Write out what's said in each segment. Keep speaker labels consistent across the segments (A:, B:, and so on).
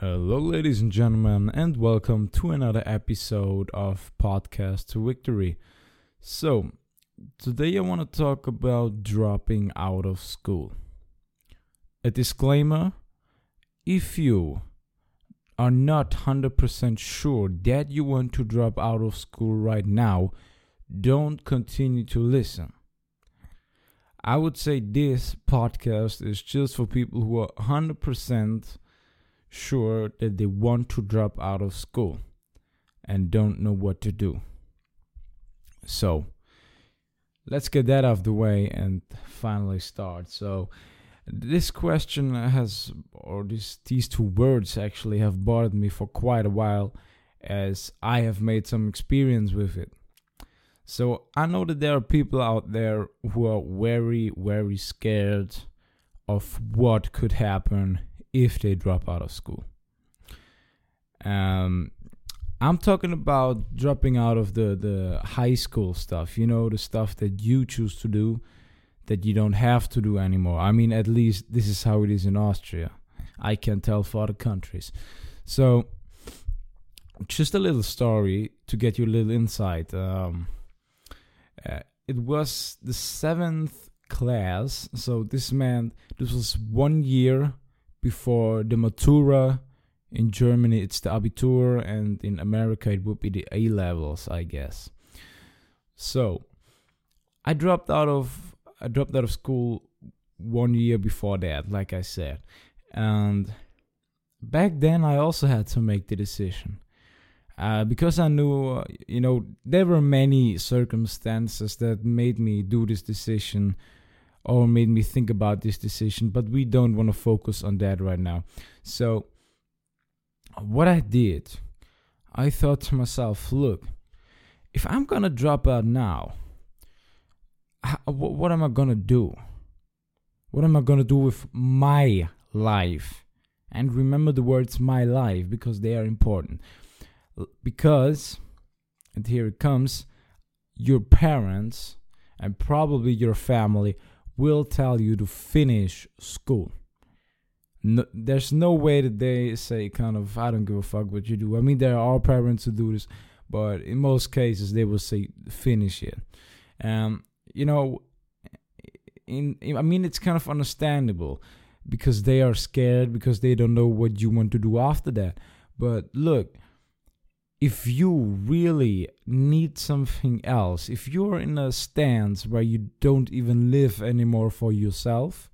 A: Hello, ladies and gentlemen, and welcome to another episode of Podcast to Victory. So, today I want to talk about dropping out of school. A disclaimer if you are not 100% sure that you want to drop out of school right now, don't continue to listen. I would say this podcast is just for people who are 100% sure that they want to drop out of school and don't know what to do. So, let's get that out of the way and finally start. So, this question has, or this, these two words actually have bothered me for quite a while as I have made some experience with it. So I know that there are people out there who are very, very scared of what could happen if they drop out of school. Um, I'm talking about dropping out of the, the high school stuff, you know, the stuff that you choose to do that you don't have to do anymore. I mean, at least this is how it is in Austria. I can tell for other countries. So, just a little story to get you a little insight. Um, uh, it was the seventh class. So this meant this was one year before the Matura. In Germany, it's the Abitur, and in America, it would be the A levels, I guess. So I dropped out of I dropped out of school one year before that, like I said, and back then I also had to make the decision uh, because I knew, uh, you know, there were many circumstances that made me do this decision or made me think about this decision, but we don't want to focus on that right now. So, what I did, I thought to myself, look, if I'm gonna drop out now, what am I gonna do? What am I gonna do with my life? And remember the words my life because they are important because, and here it comes, your parents and probably your family will tell you to finish school. No, there's no way that they say kind of I don't give a fuck what you do. I mean there are parents who do this, but in most cases they will say finish it. Um, you know, in, in I mean it's kind of understandable because they are scared because they don't know what you want to do after that. But look, if you really need something else, if you're in a stance where you don't even live anymore for yourself,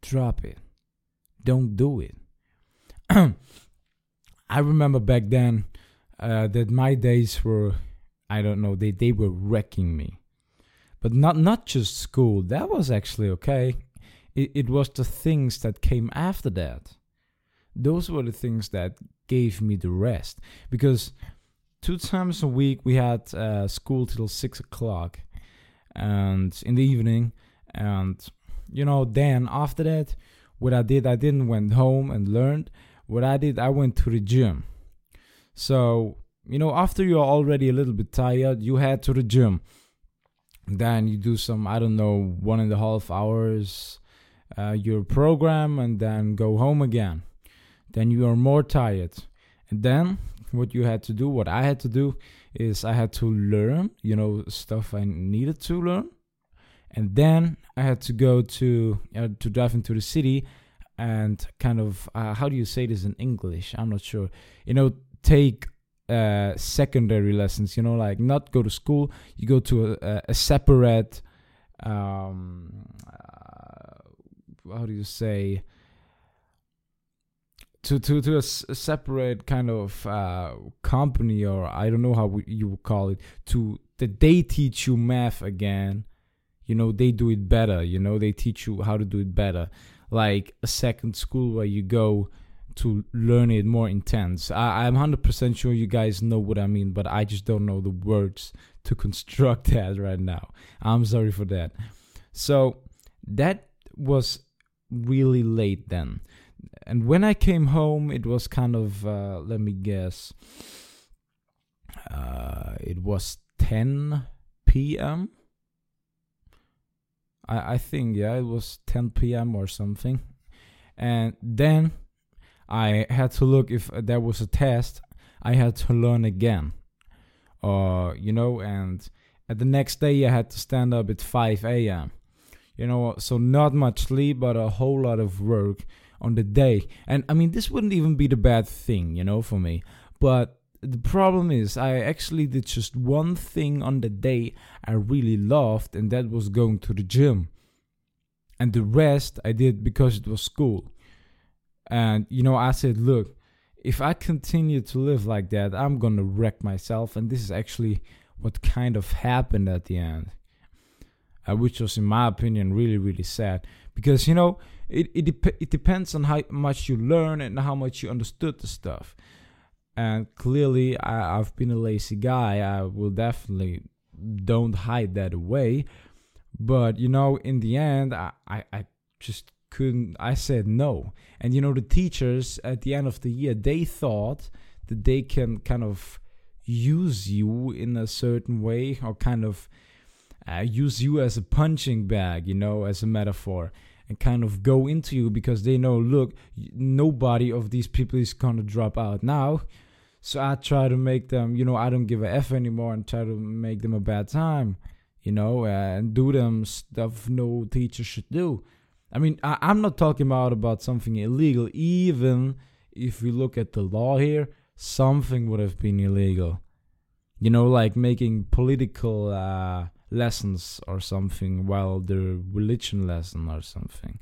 A: drop it. Don't do it. I remember back then uh, that my days were, I don't know, they, they were wrecking me. But not not just school. That was actually okay. It, it was the things that came after that. Those were the things that gave me the rest. Because two times a week we had uh, school till six o'clock and in the evening and you know then after that what i did i didn't went home and learned. What i did i went to the gym. So you know after you're already a little bit tired you head to the gym. Then you do some i don't know one and a half hours uh, your program and then go home again then you are more tired. And then what you had to do, what I had to do, is I had to learn, you know, stuff I needed to learn. And then I had to go to uh, to drive into the city and kind of uh, how do you say this in English? I'm not sure. You know, take uh, secondary lessons. You know, like not go to school. You go to a, a separate. Um, uh, how do you say? To to to a, s- a separate kind of uh, company or I don't know how we, you would call it to that they teach you math again. You know they do it better. You know they teach you how to do it better, like a second school where you go to learn it more intense. I, I'm hundred percent sure you guys know what I mean, but I just don't know the words to construct that right now. I'm sorry for that. So that was really late then and when I came home, it was kind of uh, let me guess. Uh, it was 10 p.m. I I think yeah, it was 10 p.m. or something, and then I had to look if there was a test. I had to learn again, uh, you know, and at the next day I had to stand up at 5 a.m. You know, so not much sleep, but a whole lot of work on the day. And I mean, this wouldn't even be the bad thing, you know, for me. But the problem is, I actually did just one thing on the day I really loved, and that was going to the gym. And the rest I did because it was school. And, you know, I said, look, if I continue to live like that, I'm to wreck myself. And this is actually what kind of happened at the end, uh, which was, in my opinion, really, really sad. Because, you know, it, it, dep- it depends on how much you learn and how much you understood the stuff. And clearly I, have been a lazy guy. I will definitely don't hide that away. But you know in the end I, I, I just couldn't i said no. And you know the teachers at the end of the year they thought that they can kind of use you in a certain way or kind of uh, use you as a punching bag you know as a metaphor and kind of go into you because they know look nobody of these people is to drop out now. So i try to make them you know i don't give a f anymore and try to make them a bad time you know and do them stuff no teacher should do. I mean I, i'm not talking about about something illegal. Even if we look at the law here something would have been illegal. You know like making political uh lessons or something while the religion lesson or something.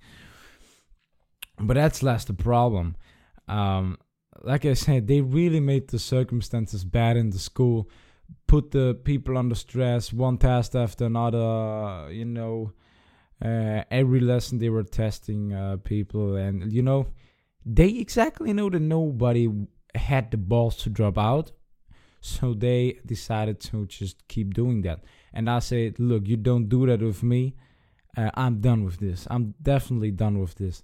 A: But that's less the problem. Um, like i said they really made the circumstances bad in the school put the people under stress one test after another you know uh, every lesson they were testing uh, people and you know they exactly know that nobody had the balls to drop out. So they decided to just keep doing that and I said, look, you don't do that with me. Uh, I'm done with this. I'm definitely done with this.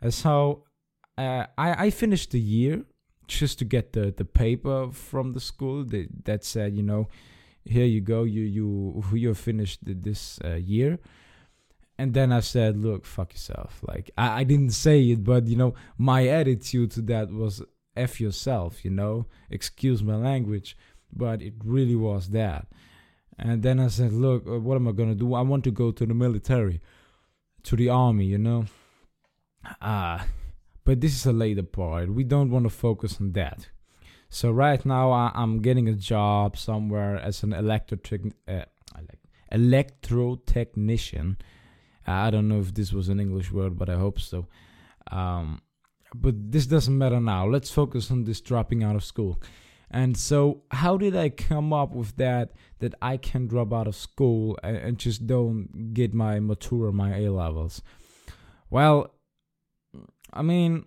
A: And so uh, I, I finished the year just to get the, the paper from the school that, that said, you know, here you go, you you you finished this uh, year. And then I said, look, fuck yourself. Like I, I didn't say it, but you know, my attitude to that was f yourself. You know, excuse my language, but it really was that. And then I said, look, uh, what am I to do? I want to go to the military, to the army, you know? Ah, uh, but this is a later part. We don't want to focus on that. So right now I, am getting a job somewhere as an electric uh, electro technician. I don't know if this was an English word, but I hope so. Um, but this doesn't matter now. Let's focus on this dropping out of school. And so, how did I come up with that? That I can drop out of school and, and just don't get my Matura, my A levels. Well, I mean,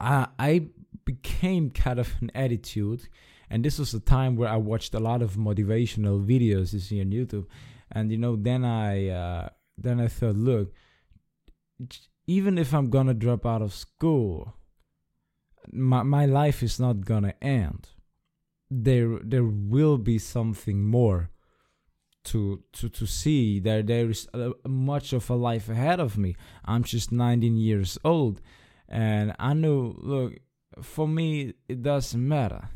A: I I became kind of an attitude, and this was a time where I watched a lot of motivational videos you see on YouTube, and you know, then I uh, then I thought, look, even if I'm gonna drop out of school, my, my life is not gonna end. There there will be something more to to to see. There there is a, much of a life ahead of me. I'm just 19 years old and i know look for me it doesn't matter.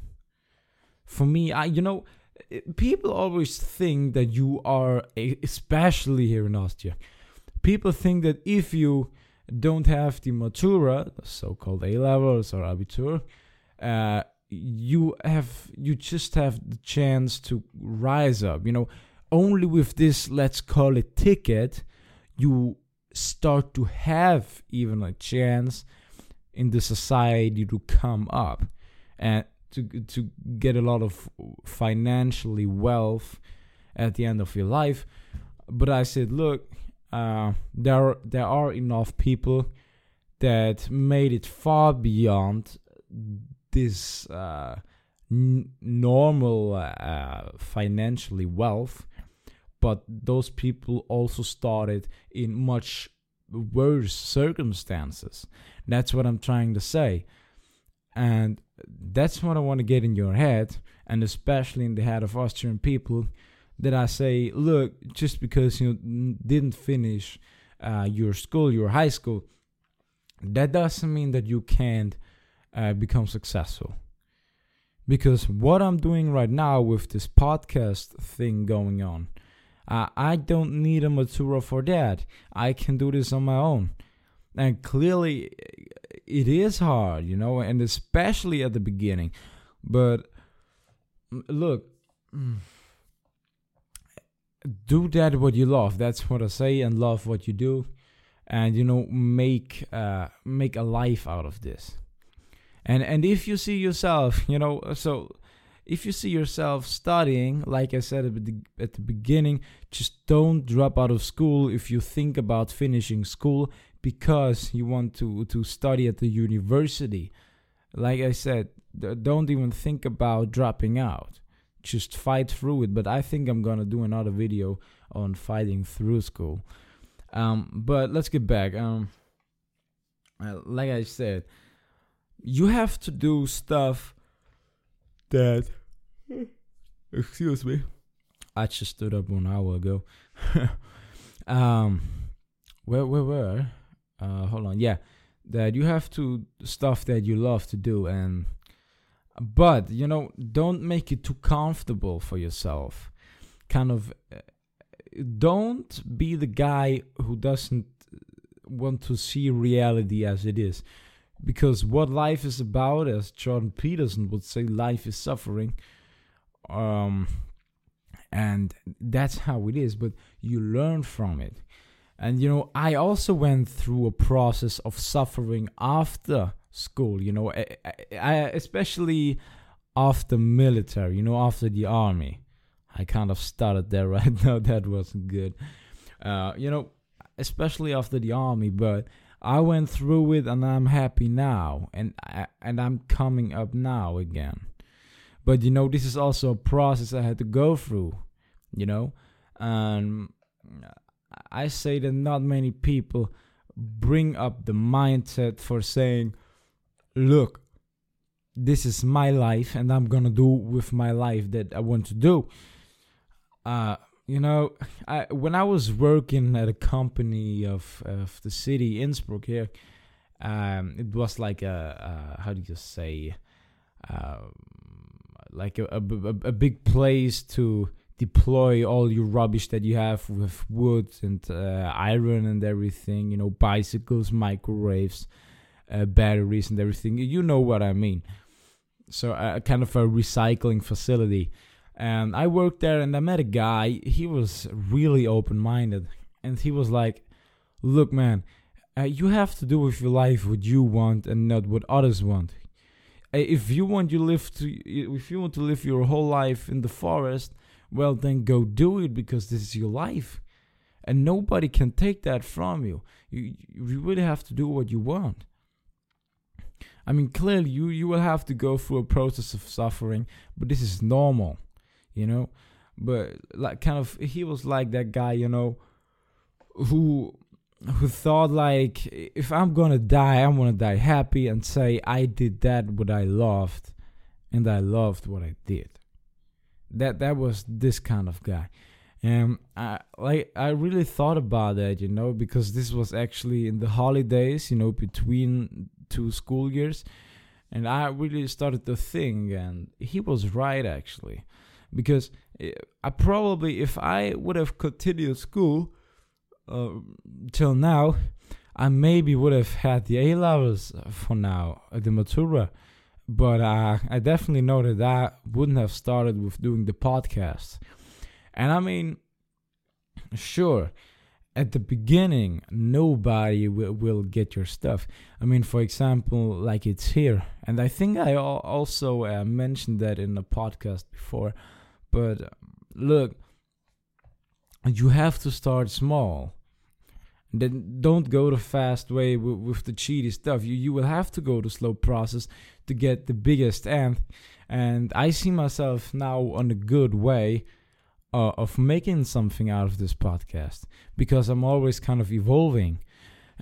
A: For me i you know eh, people always think that you are eh, especially here in austria people think that if you don't have the matura, so-called A levels or abitur, uh, you have you just have the chance to rise up. You know, only with this let's call it ticket, you start to have even a chance in the society to come up and to to get a lot of financially wealth at the end of your life. But I said, look, uh, there there are enough people that made it far beyond this uh, n- normal uh, financially wealth. But those people also started in much worse circumstances. That's what i'm trying to say. And that's what i want to get in your head and especially in the head of austrian people that I say, look, just because you didn't finish uh, your school, your high school, that doesn't mean that you can't uh, become successful. Because what I'm doing right now with this podcast thing going on, uh, I don't need a Matura for that. I can do this on my own. And clearly, it is hard, you know, and especially at the beginning. But look, do that what you love. That's what I say, and love what you do, and you know, make uh, make a life out of this. And and if you see yourself, you know, so if you see yourself studying, like I said at the, at the beginning, just don't drop out of school if you think about finishing school because you want to to study at the university. Like I said, don't even think about dropping out. Just fight through it. But I think I'm gonna do another video on fighting through school. Um, but let's get back. Um, uh, like I said, you have to do stuff that. Excuse me. I just stood up one hour ago. um, where where? Uh, hold on. Yeah, that you have to stuff that you love to do, and but you know, don't make it too comfortable for yourself. Kind of, uh, don't be the guy who doesn't want to see reality as it is because what life is about, as Jordan Peterson would say, life is suffering. Um, and that's how it is, but you learn from it. And you know, I also went through a process of suffering after school, you know, I, I, especially after military, you know, after the army. I kind of started there right now, that wasn't good. Uh, you know, especially after the army, but I went through it and I'm happy now and I, and I'm coming up now again. But you know this is also a process I had to go through, you know? And I say that not many people bring up the mindset for saying, "Look, this is my life and I'm to do with my life that I want to do." Uh you know, I when I was working at a company of of the city Innsbruck here, um, it was like a, how do you say, um, like a, a, a big place to deploy all your rubbish that you have with wood and uh, iron and everything. You know, bicycles, microwaves, uh, batteries, and everything. You know what I mean. So, uh, kind of a recycling facility and I worked there and I met a guy. He was really open minded. And he was like, Look, man, uh, you have to do with your life what you want and not what others want. Uh, if you want you live to if you want to live your whole life in the forest, well then go do it because this is your life. And nobody can take that from you. You you really have to do what you want. I mean, clearly you you will have to go through a process of suffering, but this is normal you know? But like kind of he was like that guy you know who who thought like if i'm gonna die i'm gonna die happy and say i did that what i loved and i loved what i did that that was this kind of guy. And i like i really thought about that you know because this was actually in the holidays you know between two school years and i really started to think and he was right actually because eh, I probably if I would have continued school uh, till now, I maybe would have had the A levels for now, uh, the Matura. But uh, I definitely know that I wouldn't have started with doing the podcast. And I mean, sure, at the beginning, nobody will, will get your stuff. I mean, for example, like it's here. And I think I also uh, mentioned that in a podcast before. But look, you have to start small. Then don't go the fast way with, with, the cheaty stuff. You you will have to go the slow process to get the biggest end. And I see myself now on a good way uh, of making something out of this podcast because I'm always kind of evolving.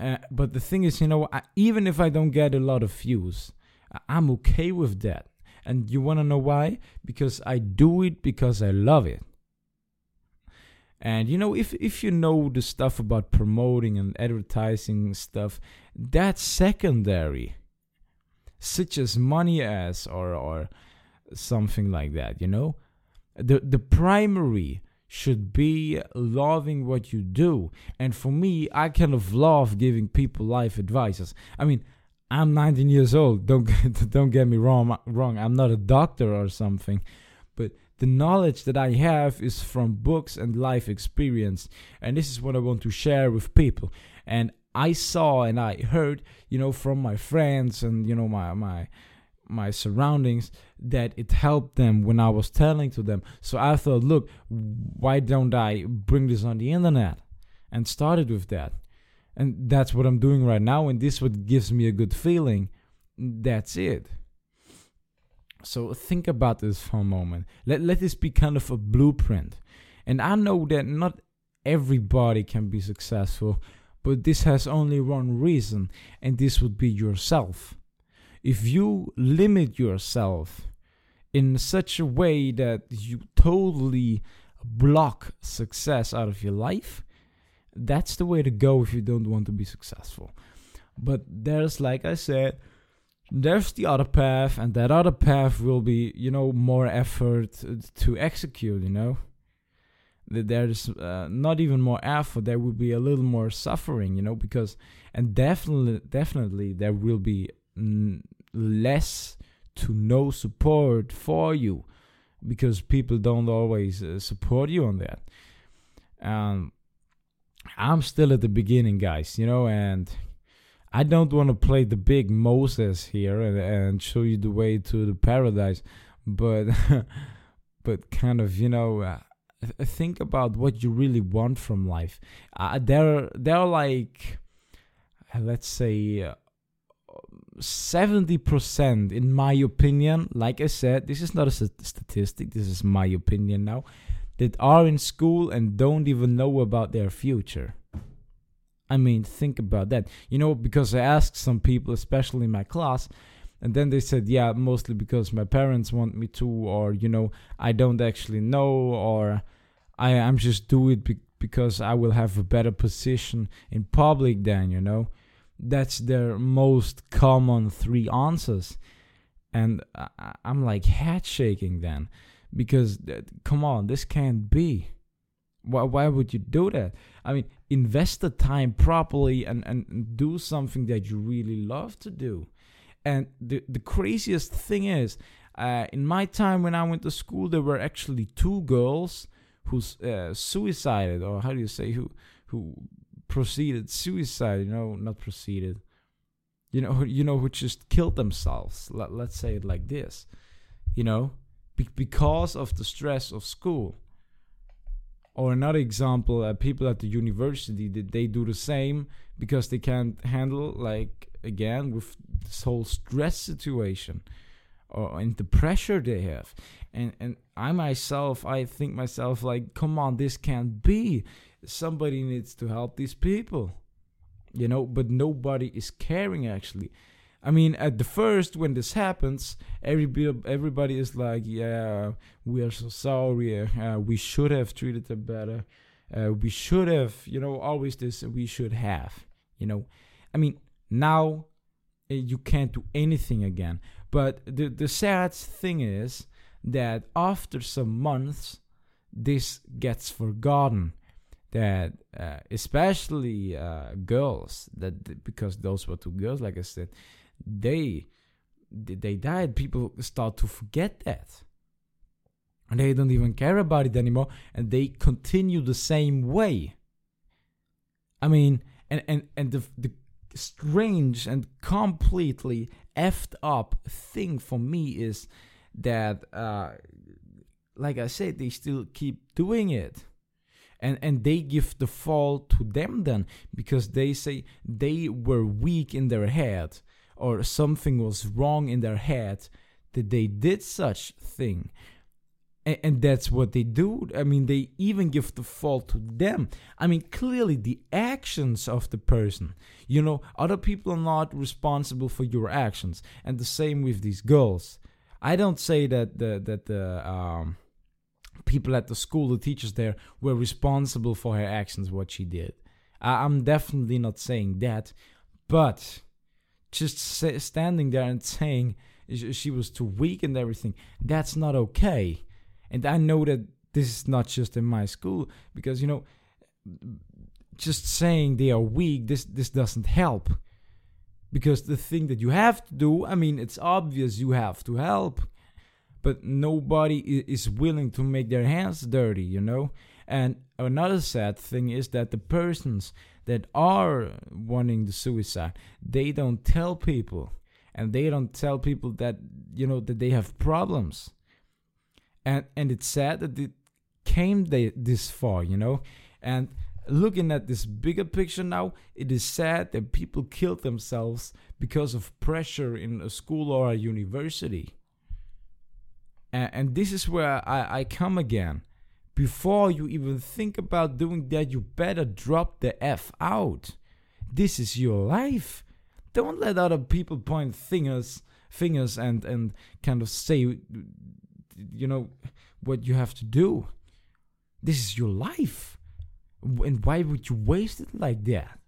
A: Uh, but the thing is, you know, I, even if I don't get a lot of views, I'm okay with that and you want to know why? Because I do it because I love it. And you know, if if you know the stuff about promoting and advertising stuff, that's secondary. Such as money as or or something like that, you know? The the primary should be loving what you do. And for me, I kind of love giving people life advices. I mean, I'm 19 years old. Don't get, don't get me wrong. Wrong. I'm not a doctor or something, but the knowledge that I have is from books and life experience, and this is what I want to share with people. And I saw and I heard, you know, from my friends and you know my my my surroundings that it helped them when I was telling to them. So I thought, look, why don't I bring this on the internet? And started with that? And that's what I'm doing right now and this what gives me a good feeling. That's it. So think about this for a moment. Let, let this be kind of a blueprint. And I know that not everybody can be successful but this has only one reason and this would be yourself if you limit yourself in such a way that you totally block success out of your life that's the way to go if you don't want to be successful. But there's, like I said, there's the other path, and that other path will be, you know, more effort to execute, you know. There's uh, not even more effort, there will be a little more suffering, you know, because, and definitely, definitely, there will be less to no support for you because people don't always uh, support you on that. Um, I'm still at the beginning, guys, you know, and I don't want to play the big Moses here and, and show you the way to the paradise, but but kind of, you know, uh, think about what you really want from life. Uh, there, there are like, let's say, uh, seventy percent, in my opinion. Like I said, this is not a statistic. This is my opinion now that are in school and don't even know about their future. I mean, think about that. You know, because I asked some people, especially in my class, and then they said, yeah, mostly because my parents want me to, or, you know, I don't actually know, or I, I'm just do it be- because I will have a better position in public then, you know. That's their most common three answers. And I, I'm like head shaking then because uh, come on, this can't be. Why, why would you do that? I mean, invest the time properly and, and do something that you really love to do. And the, the craziest thing is, uh, in my time when I went to school, there were actually two girls who uh, suicided, or how do you say, who who proceeded suicide? You know, not proceeded. You know, you know, who just killed themselves. Let, let's say it like this. You know, because of the stress of school. Or another example, uh, people at the university that they do the same because they can't handle like again with this whole stress situation or and the pressure they have. And and I myself, I think myself like, come on, this can't be. Somebody needs to help these people. You know, but nobody is caring actually. I mean, at the first when this happens, everybody everybody is like, "Yeah, we are so sorry. Uh, we should have treated them better. Uh, we should have, you know, always this. We should have, you know. I mean, now uh, you can't do anything again. But the the sad thing is that after some months, this gets forgotten. That uh, especially uh, girls, that because those were two girls, like I said they they died, people start to forget that. And they don't even care about it anymore and they continue the same way. I mean, and, and, and the, the strange and completely effed up thing for me is that, uh, like I said, they still keep doing it. And, and they give the fault to them then because they say they were weak in their head or something was wrong in their head that they did such thing. And, and that's what they do. I mean they even give the fault to them. I mean clearly the actions of the person. You know other people are not responsible for your actions. And the same with these girls. I don't say that the that the um people at the school, the teachers there, were responsible for her actions, what she did. I, I'm definitely not saying that, but just standing there and saying she was too weak and everything, that's not okay. And I know that this is not just in my school because you know, just saying they are weak, this this doesn't help. Because the thing that you have to do, I mean, it's obvious you have to help but nobody is willing to make their hands dirty, you know? And another sad thing is that the persons that are wanting the suicide, they don't tell people. And they don't tell people that, you know, that they have problems. And and it's sad that it came this far, you know? And looking at this bigger picture now, it is sad that people kill themselves because of pressure in a school or a university and, and this is where I, I come again. Before you even think about doing that, you better drop the F out. This is your life. Don't let other people point fingers fingers and, and kind of say you know what you have to do. This is your life. And why would you waste it like that?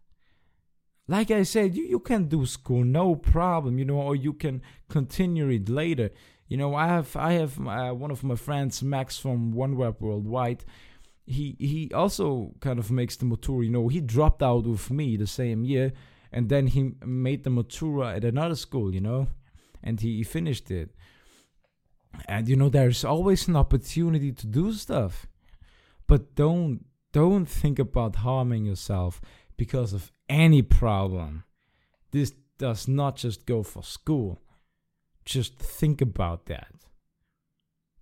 A: Like I said, you, you can do school, no problem, you know, or you can continue it later. You know, I have I have uh, one of my friends, Max from OneRap Worldwide. He he also kind of makes the Matura. You know, he dropped out with me the same year, and then he made the Matura at another school. You know, and he, he finished it. And you know, there's always an opportunity to do stuff, but don't don't think about harming yourself because of any problem. This does not just go for school just think about that.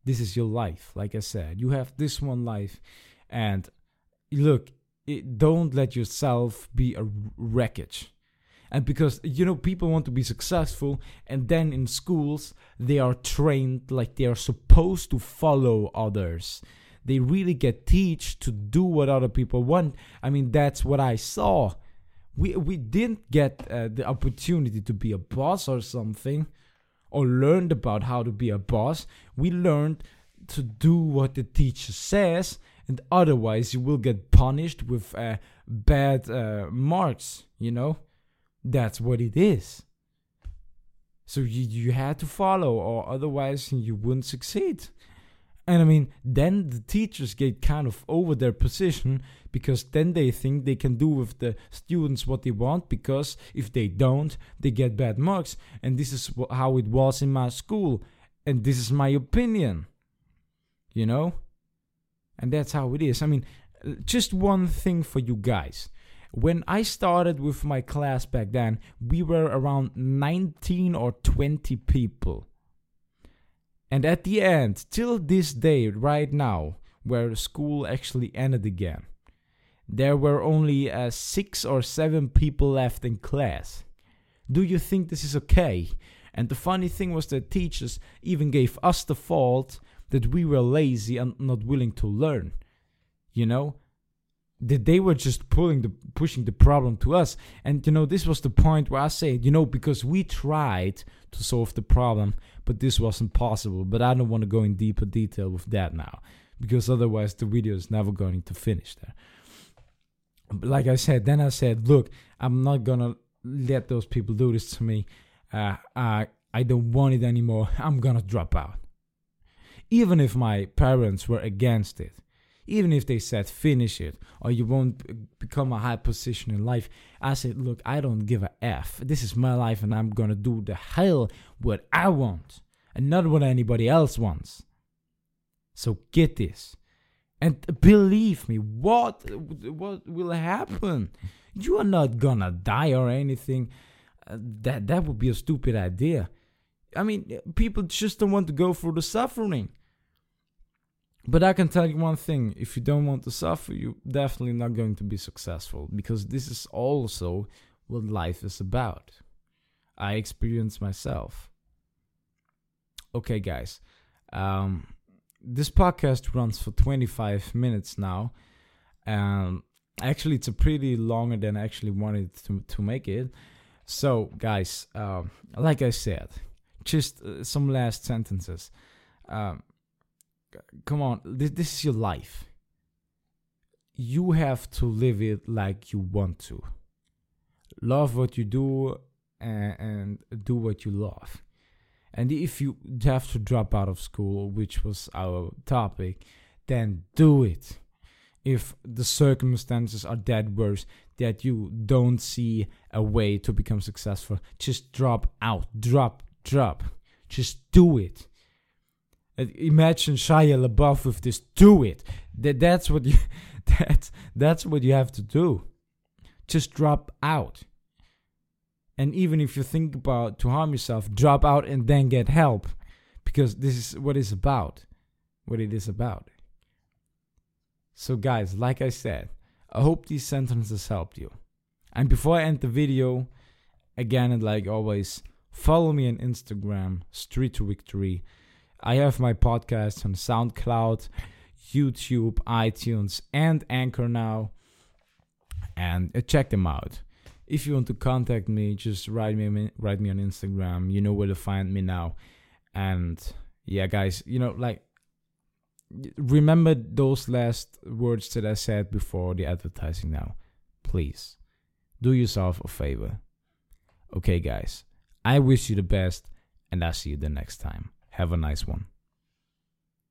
A: This is your life. Like I said, you have this one life. And look, it, don't let yourself be a wreckage. And because, you know, people want to be successful, and then in schools, they are trained like they are supposed to follow others. They really get teach to do what other people want. I mean, that's what I saw. We, we didn't get uh, the opportunity to be a boss or something or learned about how to be a boss. We learned to do what the teacher says, and otherwise you will get punished with uh, bad uh, marks. You know, that's what it is. So you you had to follow, or otherwise you wouldn't succeed. And I mean, then the teachers get kind of over their position because then they think they can do with the students what they want because if they don't, they get bad marks. And this is how it was in my school. And this is my opinion. You know? And that's how it is. I mean, just one thing for you guys. When I started with my class back then, we were around 19 or 20 people. And at the end, till this day, right now, where school actually ended again, there were only uh, six or seven people left in class. Do you think this is okay? And the funny thing was that teachers even gave us the fault that we were lazy and not willing to learn. You know, that they were just pulling the pushing the problem to us and you know this was the point where i said you know because we tried to solve the problem but this wasn't possible. But i don't want to go in deeper detail with that now because otherwise the video is never going to finish there. But like i said then i said look i'm not gonna let those people do this to me. Uh, I, I don't want it anymore. I'm gonna drop out. Even if my parents were against it even if they said finish it or you won't become a high position in life i said look i don't give a f. This is my life and i'm gonna do the hell what i want and not what anybody else wants. So get this. And believe me what what will happen? You are not gonna die or anything. Uh, that that would be a stupid idea. I mean people just don't want to go through the suffering but I can tell you one thing if you don't want to suffer, you're definitely not going to be successful because this is also what life is about. I experienced myself. Okay, guys. Um, this podcast runs for 25 minutes now. and actually, it's a pretty longer than I actually wanted to, to make it. So, guys, um, like I said, just uh, some last sentences. Um, come on, this, this is your life. You have to live it like you want to. Love what you do and, and do what you love. And if you have to drop out of school, which was our topic, then do it. If the circumstances are that worse that you don't see a way to become successful, just drop out. Drop, drop. Just do it. Imagine Shia LaBeouf with this. Do it. That that's what you that's that's what you have to do. Just drop out. And even if you think about to harm yourself, drop out and then get help, because this is what it's about. What it is about. So, guys, like I said, I hope these sentences helped you. And before I end the video, again and like always, follow me on Instagram, Street to Victory. I have my podcast on SoundCloud, YouTube, iTunes, and Anchor now. And uh, check them out. If you want to contact me, just write me write me on Instagram. You know where to find me now. And yeah, guys, you know, like remember those last words that I said before the advertising now. Please do yourself a favor. Okay, guys, I wish you the best, and I'll see you the next time. Have a nice one.